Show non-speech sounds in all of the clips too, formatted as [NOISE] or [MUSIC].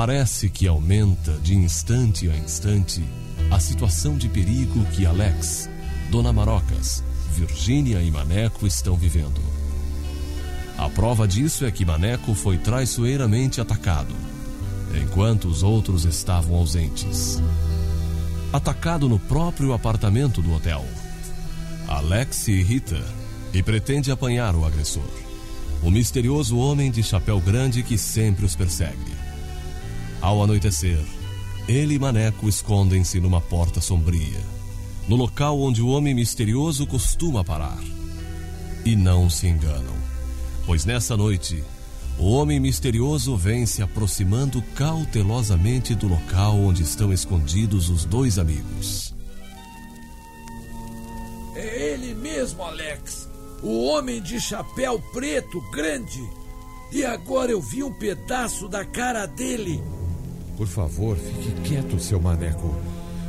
Parece que aumenta de instante a instante a situação de perigo que Alex, Dona Marocas, Virgínia e Maneco estão vivendo. A prova disso é que Maneco foi traiçoeiramente atacado, enquanto os outros estavam ausentes. Atacado no próprio apartamento do hotel. Alex se irrita e pretende apanhar o agressor, o misterioso homem de chapéu grande que sempre os persegue. Ao anoitecer, ele e Maneco escondem-se numa porta sombria, no local onde o homem misterioso costuma parar. E não se enganam, pois nessa noite, o homem misterioso vem se aproximando cautelosamente do local onde estão escondidos os dois amigos. É ele mesmo, Alex. O homem de chapéu preto grande. E agora eu vi um pedaço da cara dele. Por favor, fique quieto, seu maneco.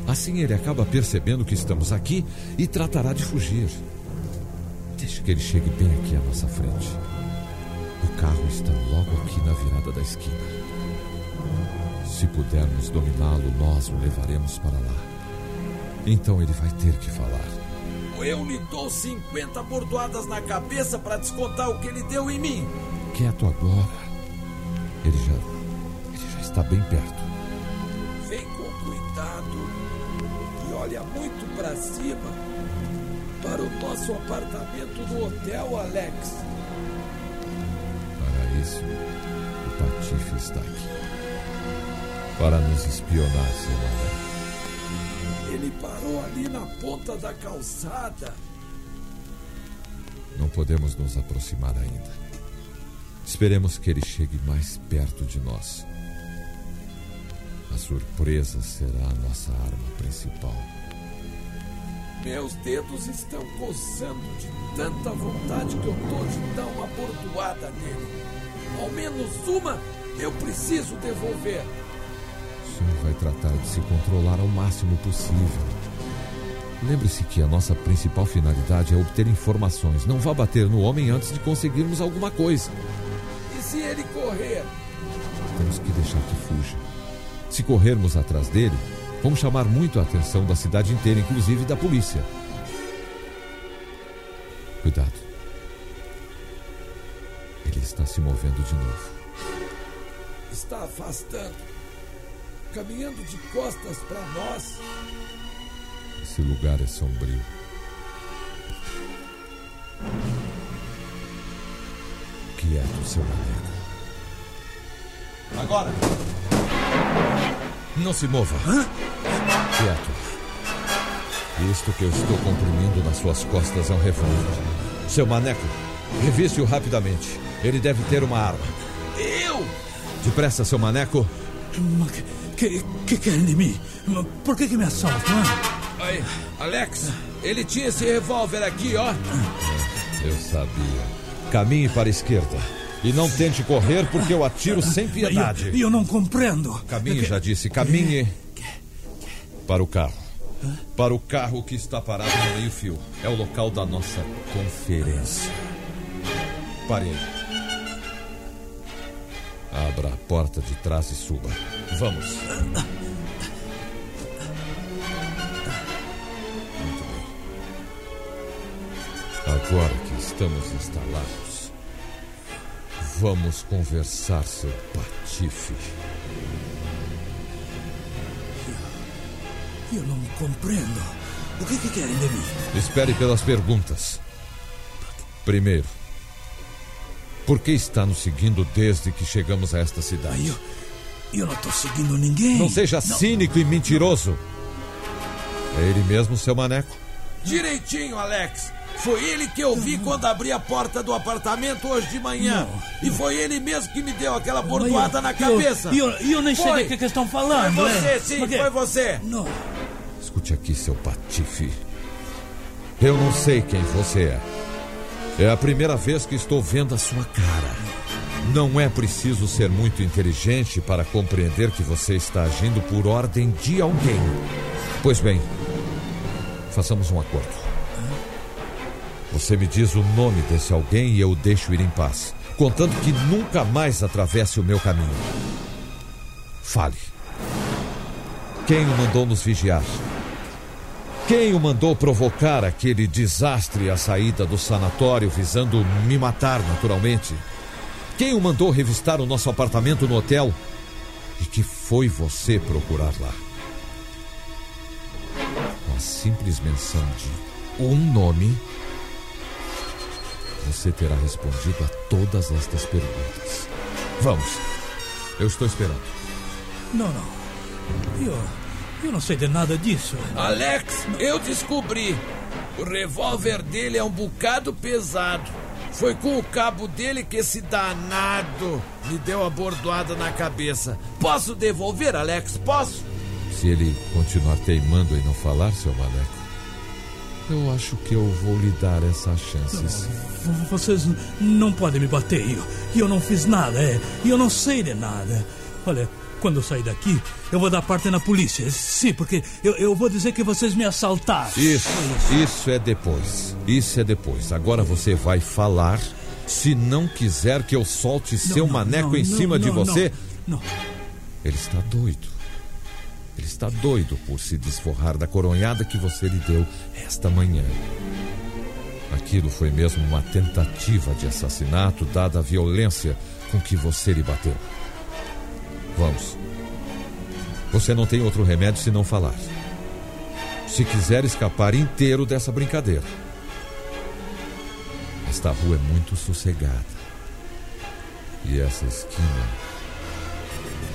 Assim ele acaba percebendo que estamos aqui e tratará de fugir. Deixe que ele chegue bem aqui à nossa frente. O carro está logo aqui na virada da esquina. Se pudermos dominá-lo, nós o levaremos para lá. Então ele vai ter que falar. Eu lhe dou 50 bordoadas na cabeça para descontar o que ele deu em mim. Quieto agora. Ele já. Ele já está bem perto. Cuidado e olha muito para cima para o nosso apartamento do hotel, Alex. Para isso, o Patife está aqui. Para nos espionar, seu maneco. Ele parou ali na ponta da calçada. Não podemos nos aproximar ainda. Esperemos que ele chegue mais perto de nós. A surpresa será a nossa arma principal. Meus dedos estão coçando de tanta vontade que eu tô de dar uma bordoada nele. Ao menos uma eu preciso devolver. O senhor vai tratar de se controlar ao máximo possível. Lembre-se que a nossa principal finalidade é obter informações. Não vá bater no homem antes de conseguirmos alguma coisa. E se ele correr? Temos que deixar que fuja. Se corrermos atrás dele, vamos chamar muito a atenção da cidade inteira, inclusive da polícia. Cuidado. Ele está se movendo de novo. Está afastando. Caminhando de costas para nós. Esse lugar é sombrio. Quieto, seu maneco. Agora! Não se mova. Quieto. Isto que eu estou comprimindo nas suas costas é um revólver. Seu maneco, reviste-o rapidamente. Ele deve ter uma arma. Eu! Depressa, seu maneco. Que, que querem de mim? Por que, que me assaltam? Aí, Alex, ele tinha esse revólver aqui, ó. Eu sabia. Caminhe para a esquerda. E não tente correr, porque eu atiro sem piedade. E eu, eu não compreendo. Caminhe, já disse. Caminhe para o carro. Para o carro que está parado no meio-fio. É o local da nossa conferência. Pare. Abra a porta de trás e suba. Vamos. Muito bem. Agora que estamos instalados, vamos conversar, seu patife. Eu não compreendo. O que, que querem de mim? Espere pelas perguntas. Primeiro, por que está nos seguindo desde que chegamos a esta cidade? Eu, eu não tô seguindo ninguém. Não seja cínico e mentiroso. É ele mesmo, seu maneco? Direitinho, Alex. Foi ele que eu vi quando abri a porta do apartamento hoje de manhã. Não. E foi ele mesmo que me deu aquela bordoada na cabeça. E eu, eu, eu nem sei do que, que estão falando. Foi é. você, sim, Porque- foi você. Não. Escute aqui, seu patife. Eu não sei quem você é. É a primeira vez que estou vendo a sua cara. Não é preciso ser muito inteligente para compreender que você está agindo por ordem de alguém. Pois bem, façamos um acordo. Você me diz o nome desse alguém e eu o deixo ir em paz, contando que nunca mais atravesse o meu caminho. Fale. Quem o mandou nos vigiar? Quem o mandou provocar aquele desastre à saída do sanatório visando me matar naturalmente? Quem o mandou revistar o nosso apartamento no hotel? E que foi você procurar lá? Com a simples menção de um nome, você terá respondido a todas estas perguntas. Vamos. Eu estou esperando. Não, não. Eu, eu não sei de nada disso. Alex, eu descobri. O revólver dele é um bocado pesado. Foi com o cabo dele que esse danado me deu a bordoada na cabeça. Posso devolver, Alex? Posso? Se ele continuar teimando em não falar, seu maneco, eu acho que eu vou lhe dar essa chance. sim. V- Vocês não podem me bater. Eu, eu não fiz nada, é. Eu não sei de nada. Olha, quando eu sair daqui, eu vou dar parte na polícia. Sim, porque eu, eu vou dizer que vocês me assaltaram. Isso, isso é depois. Isso é depois. Agora você vai falar. Se não quiser que eu solte Não, seu não, maneco não, em não, cima de não, você, Não. não. ele está doido. Ele está doido por se desforrar da coronhada que você lhe deu esta manhã. Aquilo foi mesmo uma tentativa de assassinato, dada a violência com que você lhe bateu. Vamos. Você não tem outro remédio senão falar. Se quiser escapar inteiro dessa brincadeira. Esta rua é muito sossegada. E essa esquina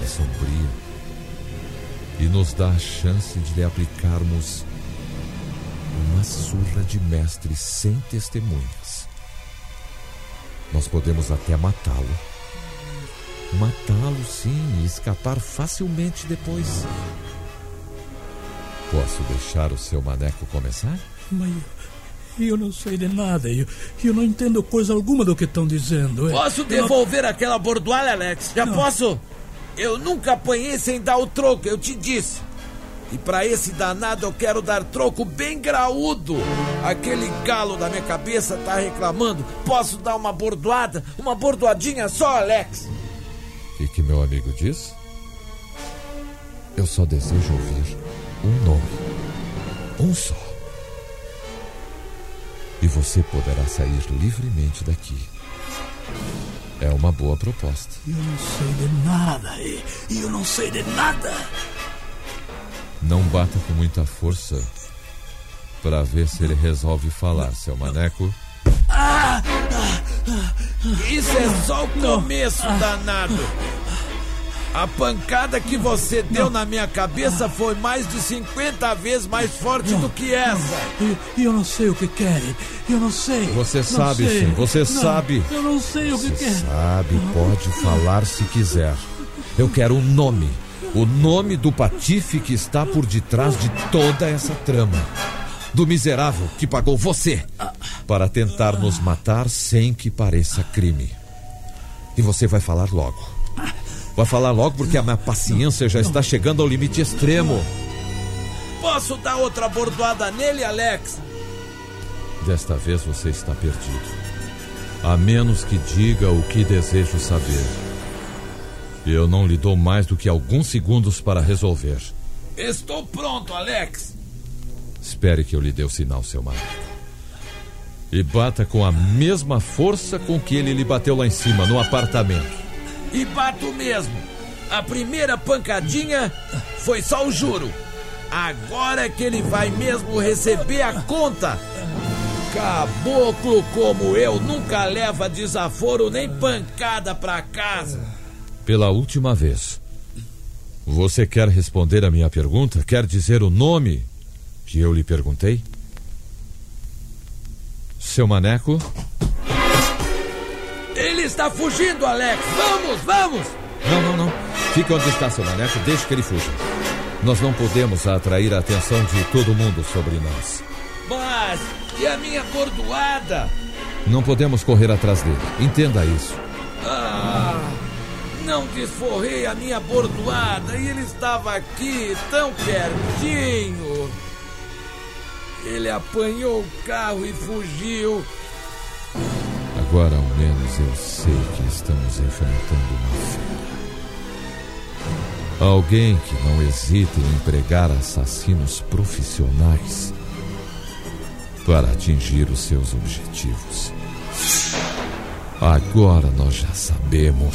é sombria. E nos dá a chance de lhe aplicarmos uma surra de mestre sem testemunhas. Nós podemos até matá-lo. Matá-lo, sim, e escapar facilmente depois. Posso deixar o seu maneco começar? Mas eu, eu não sei de nada. Eu, eu não entendo coisa alguma do que estão dizendo. é. Posso não- devolver aquela bordoada, Alex? Já Não. posso? Eu nunca apanhei sem dar o troco, eu te disse. E pra esse danado eu quero dar troco bem graúdo. Aquele galo da minha cabeça tá reclamando. Posso dar uma bordoada? Uma bordoadinha só, Alex? E que meu amigo diz? Eu só desejo ouvir um nome. Um só. E você poderá sair livremente daqui. É uma boa proposta. Eu não sei de nada. Eu não sei de nada. Não bata com muita força para ver se ele resolve falar, seu maneco. Isso é só o começo, danado. A pancada que você deu na minha cabeça foi mais de 50 vezes mais forte do que essa. Eu, eu não sei o que querem. Eu não sei. Você Não sabe, sei. sim, você Não, sabe. Eu não sei o que Você querem. sabe, pode falar se quiser. Eu quero o nome. O nome do patife que está por detrás de toda essa trama. Do miserável que pagou você para tentar nos matar sem que pareça crime. E você vai falar logo. Vai falar logo porque a minha paciência já está chegando ao limite extremo. Posso dar outra bordoada nele, Alex? Desta vez você está perdido. A menos que diga o que desejo saber. Eu não lhe dou mais do que alguns segundos para resolver. Estou pronto, Alex. Espere que eu lhe dê o sinal, seu marido. E bata com a mesma força com que ele lhe bateu lá em cima, no apartamento. E bato mesmo. A primeira pancadinha foi só o juro. Agora é que ele vai mesmo receber a conta. Caboclo como eu nunca leva desaforo nem pancada pra casa. Pela última vez, Você quer responder a minha pergunta? Quer dizer o nome que eu lhe perguntei? Seu maneco? Ele está fugindo, Alex! Vamos, vamos! Não, não, não. Fique onde está seu maneco, deixe que ele fuja. Nós não podemos atrair a atenção de todo mundo sobre nós. Mas e a minha bordoada? Não podemos correr atrás dele. Entenda isso. Ah, não desforrei a minha bordoada e ele estava aqui, tão pertinho. Ele apanhou o carro e fugiu. Agora ao menos eu sei que estamos enfrentando uma fera. Alguém que não hesita em empregar assassinos profissionais para atingir os seus objetivos. Agora nós já sabemos.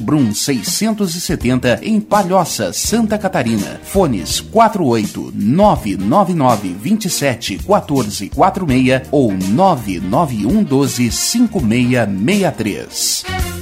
Brum 670 em Palhoça, Santa Catarina. Fones 48 999 27 14 46 ou 991 12 5663.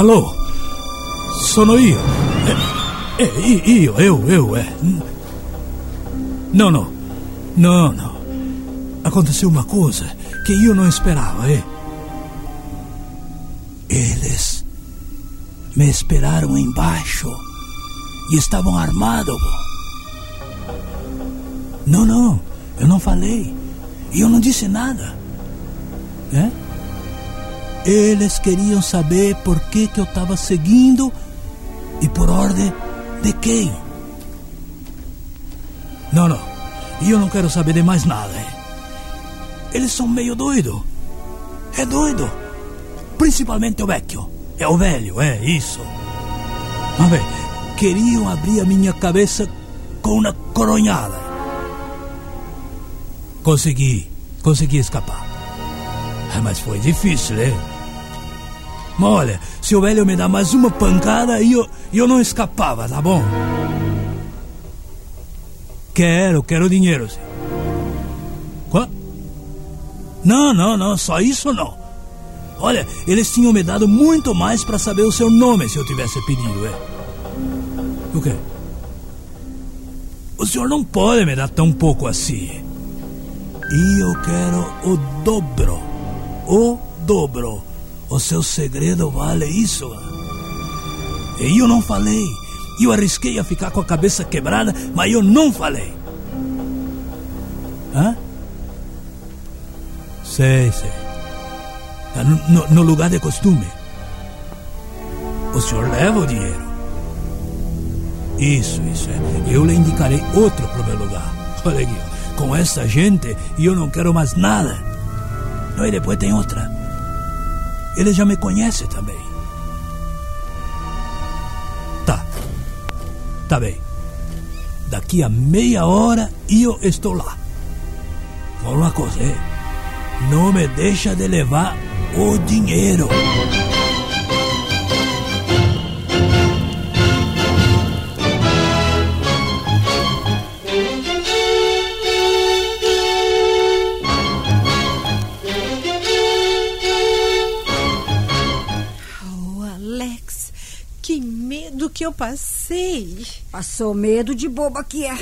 Alô? Sono io. Eh, eh, io, eu, eu, é. Não, não. Não, não. Aconteceu uma coisa que eu não esperava, é. Eles me esperaram embaixo e estavam armados. Não, não, eu não falei. E eu não disse nada. Né? Eles queriam saber por que, que eu estava seguindo e por ordem de quem. Não, não. E eu não quero saber de mais nada. Hein? Eles são meio doido. É doido. Principalmente o vecchio. É o velho, é isso. Mas bem, queriam abrir a minha cabeça com uma coronhada. Consegui, consegui escapar. Mas foi difícil, né? Mas olha, se o velho me dá mais uma pancada, eu, eu não escapava, tá bom? Quero, quero dinheiro, sim. Quanto? Não, não, não, só isso não. Olha, eles tinham me dado muito mais para saber o seu nome se eu tivesse pedido, é. O quê? O senhor não pode me dar tão pouco assim. E eu quero o dobro. O dobro. O seu segredo vale isso. E eu não falei. Eu arrisquei a ficar com a cabeça quebrada, mas eu não falei. Hã? Sei, sei. Tá no, no, lugar de costume. O senhor leva o dinheiro. Isso, isso. É. Eu lhe indicarei outro para o meu lugar. [LAUGHS] Olha aqui, com essa gente eu não quero mais nada. E depois tem outra. Ele já me conhece também. Tá. Tá bem. Daqui a meia hora eu estou lá. Fala uma coisa? Não me deixa de levar o dinheiro. Passei. Passou medo de boba que é.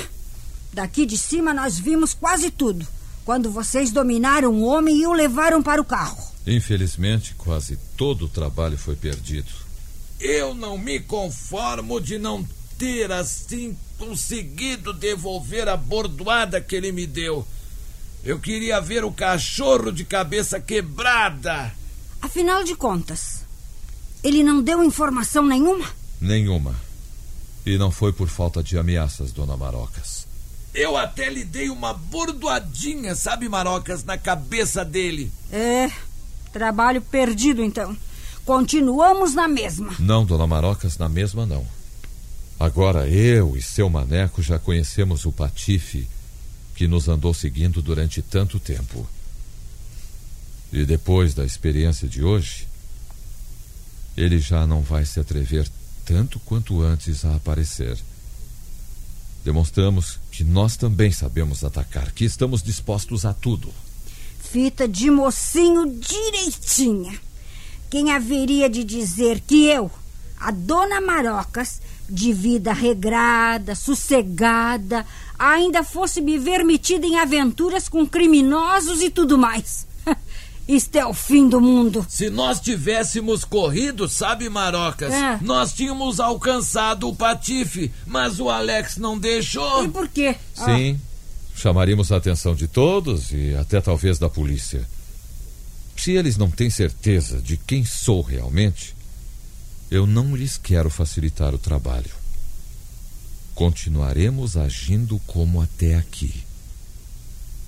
Daqui de cima nós vimos quase tudo. Quando vocês dominaram o homem e o levaram para o carro. Infelizmente, quase todo o trabalho foi perdido. Eu não me conformo de não ter assim conseguido devolver a bordoada que ele me deu. Eu queria ver o cachorro de cabeça quebrada. Afinal de contas, ele não deu informação nenhuma? Nenhuma. E não foi por falta de ameaças, dona Marocas. Eu até lhe dei uma bordoadinha, sabe, Marocas, na cabeça dele. É, trabalho perdido então. Continuamos na mesma. Não, dona Marocas, na mesma não. Agora eu e seu maneco já conhecemos o Patife que nos andou seguindo durante tanto tempo. E depois da experiência de hoje, ele já não vai se atrever tanto quanto antes a aparecer. Demonstramos que nós também sabemos atacar, que estamos dispostos a tudo. Fita de mocinho direitinha. Quem haveria de dizer que eu, a dona Marocas, de vida regrada, sossegada, ainda fosse me ver metida em aventuras com criminosos e tudo mais? Isto é o fim do mundo. Se nós tivéssemos corrido, sabe, Marocas, É. nós tínhamos alcançado o Patife, mas o Alex não deixou. E por quê? Sim, chamaríamos a atenção de todos e até talvez da polícia. Se eles não têm certeza de quem sou realmente, eu não lhes quero facilitar o trabalho. Continuaremos agindo como até aqui.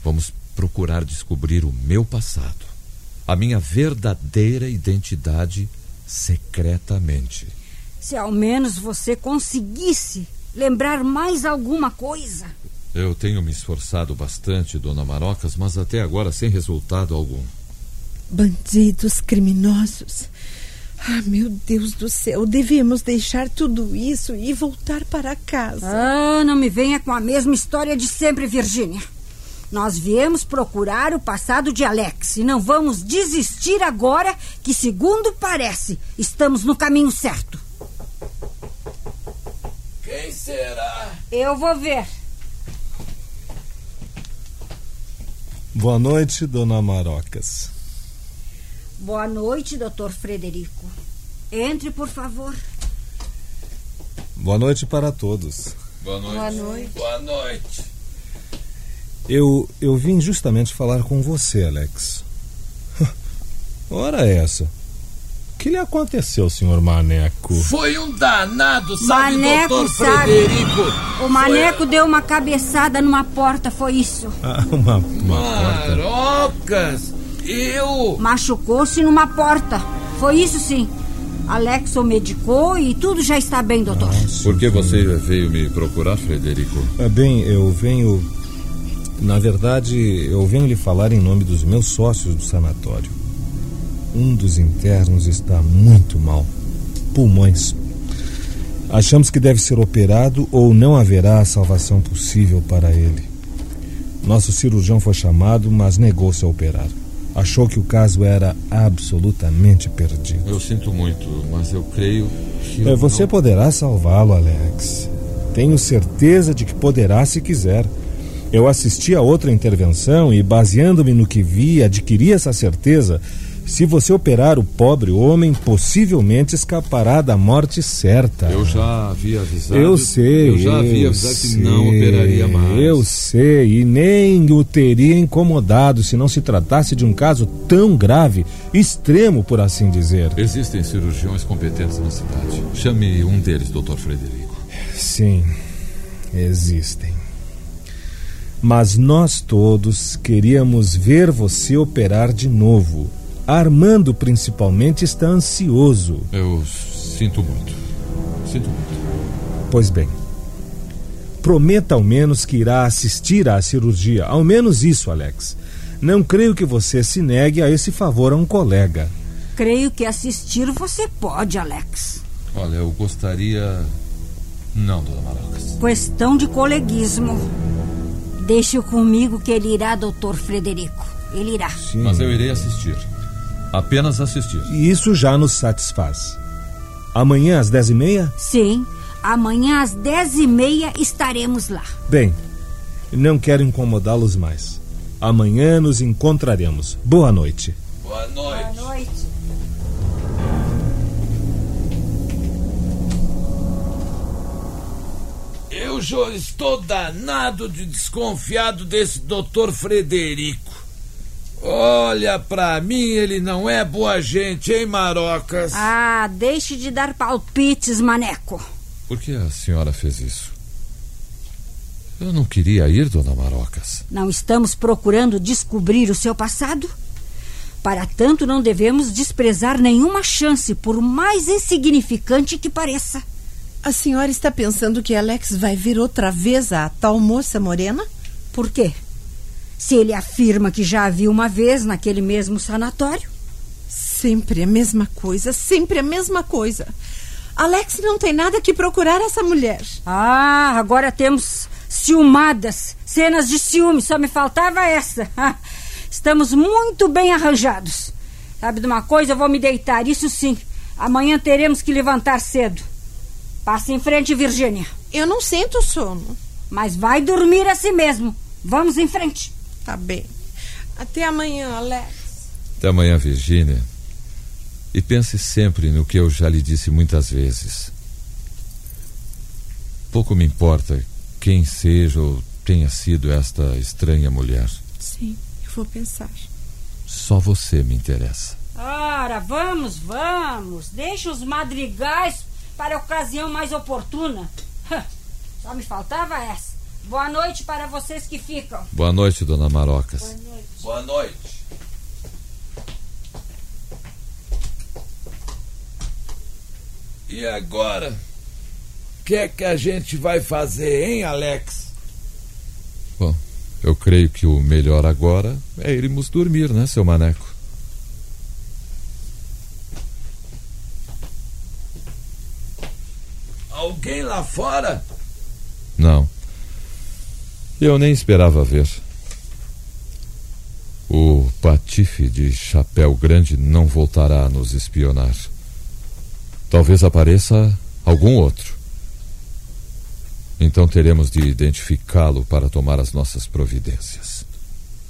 Vamos procurar descobrir o meu passado, a minha verdadeira identidade secretamente. Se ao menos você conseguisse lembrar mais alguma coisa. Eu tenho me esforçado bastante, dona Marocas, mas até agora sem resultado algum. Bandidos, criminosos. Ah, meu Deus do céu, devemos deixar tudo isso e voltar para casa. Ah, não me venha com a mesma história de sempre, Virgínia. Nós viemos procurar o passado de Alex e não vamos desistir agora que, segundo parece, estamos no caminho certo. Quem será? Eu vou ver. Boa noite, dona Marocas. Boa noite, doutor Frederico. Entre, por favor. Boa noite para todos. Boa noite. Boa noite. Boa noite. Eu, eu vim justamente falar com você, Alex. [LAUGHS] Ora essa. O que lhe aconteceu, senhor Maneco? Foi um danado, sabe, Maneco, doutor sabe? Frederico? O Maneco deu uma cabeçada numa porta, foi isso. [LAUGHS] Ah, uma, uma porta. Marocas! Eu! Machucou-se numa porta. Foi isso sim. Alex o medicou e tudo já está bem, doutor. Por que você veio me procurar, Frederico? Ah, bem, eu venho. Na verdade, eu venho lhe falar em nome dos meus sócios do sanatório. Um dos internos está muito mal. Pulmões. Achamos que deve ser operado ou não haverá salvação possível para ele. Nosso cirurgião foi chamado, mas negou-se a operar. Achou que o caso era absolutamente perdido. Eu sinto muito, mas eu creio que. É, eu Você não- poderá salvá-lo, Alex. Tenho certeza de que poderá se quiser. Eu assisti a outra intervenção e, baseando-me no que vi, adquiri essa certeza. Se você operar o pobre homem, possivelmente escapará da morte certa. Eu já havia avisado. Eu sei. Eu já havia eu avisado que sei, não operaria mais. Eu sei, e nem o teria incomodado se não se tratasse de um caso tão grave, extremo, por assim dizer. Existem cirurgiões competentes na cidade. Chame um deles, Dr. Frederico. Sim, existem. Mas nós todos queríamos ver você operar de novo. Armando, principalmente, está ansioso. Eu sinto muito. Sinto muito. Pois bem, prometa ao menos que irá assistir à cirurgia. Ao menos isso, Alex. Não creio que você se negue a esse favor a um colega. Creio que assistir você pode, Alex. Olha, eu gostaria. Não, dona Marocas. Questão de coleguismo. Deixe-o comigo que ele irá, doutor Frederico. Ele irá. Mas eu irei assistir. Apenas assistir. E isso já nos satisfaz. Amanhã às dez e meia? Sim, amanhã às dez e meia estaremos lá. Bem, não quero incomodá-los mais. Amanhã nos encontraremos. Boa noite. Boa noite. Boa noite. Eu já estou danado de desconfiado desse doutor Frederico. Olha, pra mim ele não é boa gente, hein, Marocas? Ah, deixe de dar palpites, maneco. Por que a senhora fez isso? Eu não queria ir, dona Marocas. Não estamos procurando descobrir o seu passado? Para tanto, não devemos desprezar nenhuma chance, por mais insignificante que pareça. A senhora está pensando que Alex vai ver outra vez a tal moça morena? Por quê? Se ele afirma que já a viu uma vez naquele mesmo sanatório. Sempre a mesma coisa, sempre a mesma coisa. Alex não tem nada que procurar essa mulher. Ah, agora temos ciumadas, cenas de ciúme, só me faltava essa. [LAUGHS] Estamos muito bem arranjados. Sabe de uma coisa? Eu vou me deitar, isso sim. Amanhã teremos que levantar cedo. Passa em frente, Virgínia. Eu não sinto sono. Mas vai dormir assim mesmo. Vamos em frente. Tá bem. Até amanhã, Alex. Até amanhã, Virgínia. E pense sempre no que eu já lhe disse muitas vezes. Pouco me importa quem seja ou tenha sido esta estranha mulher. Sim, eu vou pensar. Só você me interessa. Ora, vamos, vamos. Deixa os madrigais para a ocasião mais oportuna. Só me faltava essa. Boa noite para vocês que ficam. Boa noite, dona Marocas. Boa noite. E agora? O que é que a gente vai fazer, hein, Alex? Bom, eu creio que o melhor agora é irmos dormir, né, seu maneco? Alguém lá fora? Não. Eu nem esperava ver. Patife de chapéu grande não voltará a nos espionar. Talvez apareça algum outro. Então teremos de identificá-lo para tomar as nossas providências.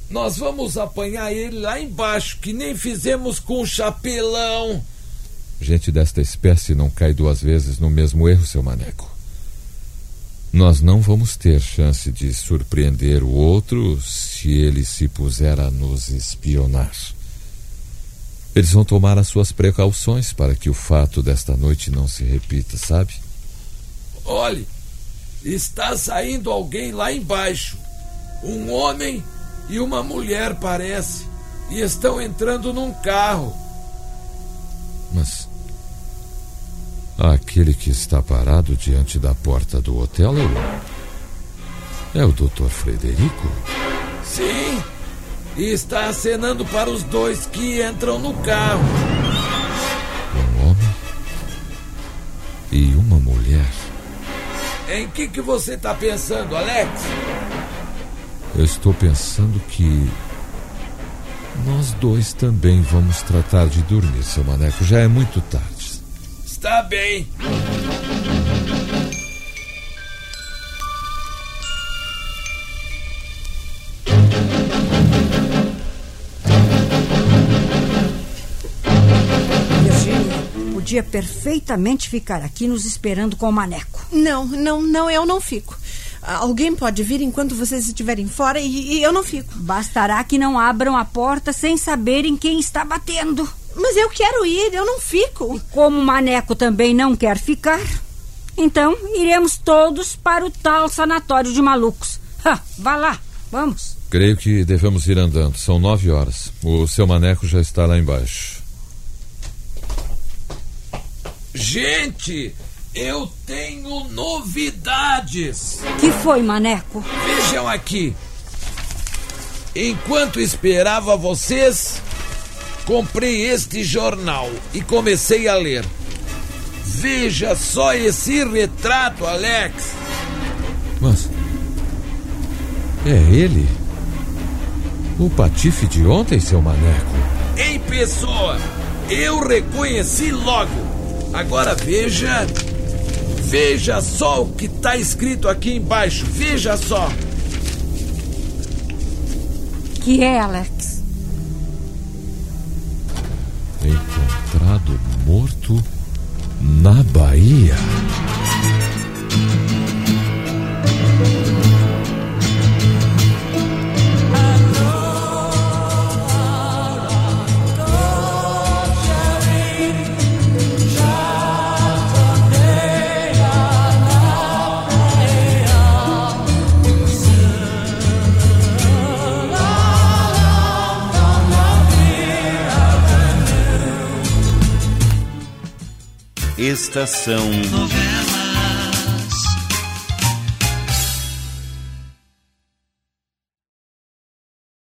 Nós vamos apanhar ele lá embaixo, que nem fizemos com o chapelão. Gente desta espécie não cai duas vezes no mesmo erro, seu maneco. Nós não vamos ter chance de surpreender o outro se ele se puser a nos espionar. Eles vão tomar as suas precauções para que o fato desta noite não se repita, sabe? Olhe, está saindo alguém lá embaixo. Um homem e uma mulher, parece. E estão entrando num carro. Mas. Aquele que está parado diante da porta do hotel é o. É o Dr. Frederico? Sim, e está acenando para os dois que entram no carro. Um homem e uma mulher. Em que que você está pensando, Alex? Eu estou pensando que nós dois também vamos tratar de dormir, seu maneco. Já é muito tarde. Está bem. Podia perfeitamente ficar aqui nos esperando com o maneco. Não, não, não, eu não fico. Alguém pode vir enquanto vocês estiverem fora e, e eu não fico. Bastará que não abram a porta sem saberem quem está batendo. Mas eu quero ir, eu não fico. E como o Maneco também não quer ficar, então iremos todos para o tal sanatório de malucos. Ha, vá lá, vamos. Creio que devemos ir andando. São nove horas. O seu maneco já está lá embaixo. Gente, eu tenho novidades. Que foi, Maneco? Vejam aqui. Enquanto esperava vocês, comprei este jornal e comecei a ler. Veja só esse retrato, Alex. Mas. É ele? O patife de ontem, seu maneco? Em pessoa, eu reconheci logo. Agora veja. Veja só o que está escrito aqui embaixo. Veja só. Que é, Alex? Encontrado morto na Bahia. Estação Novela.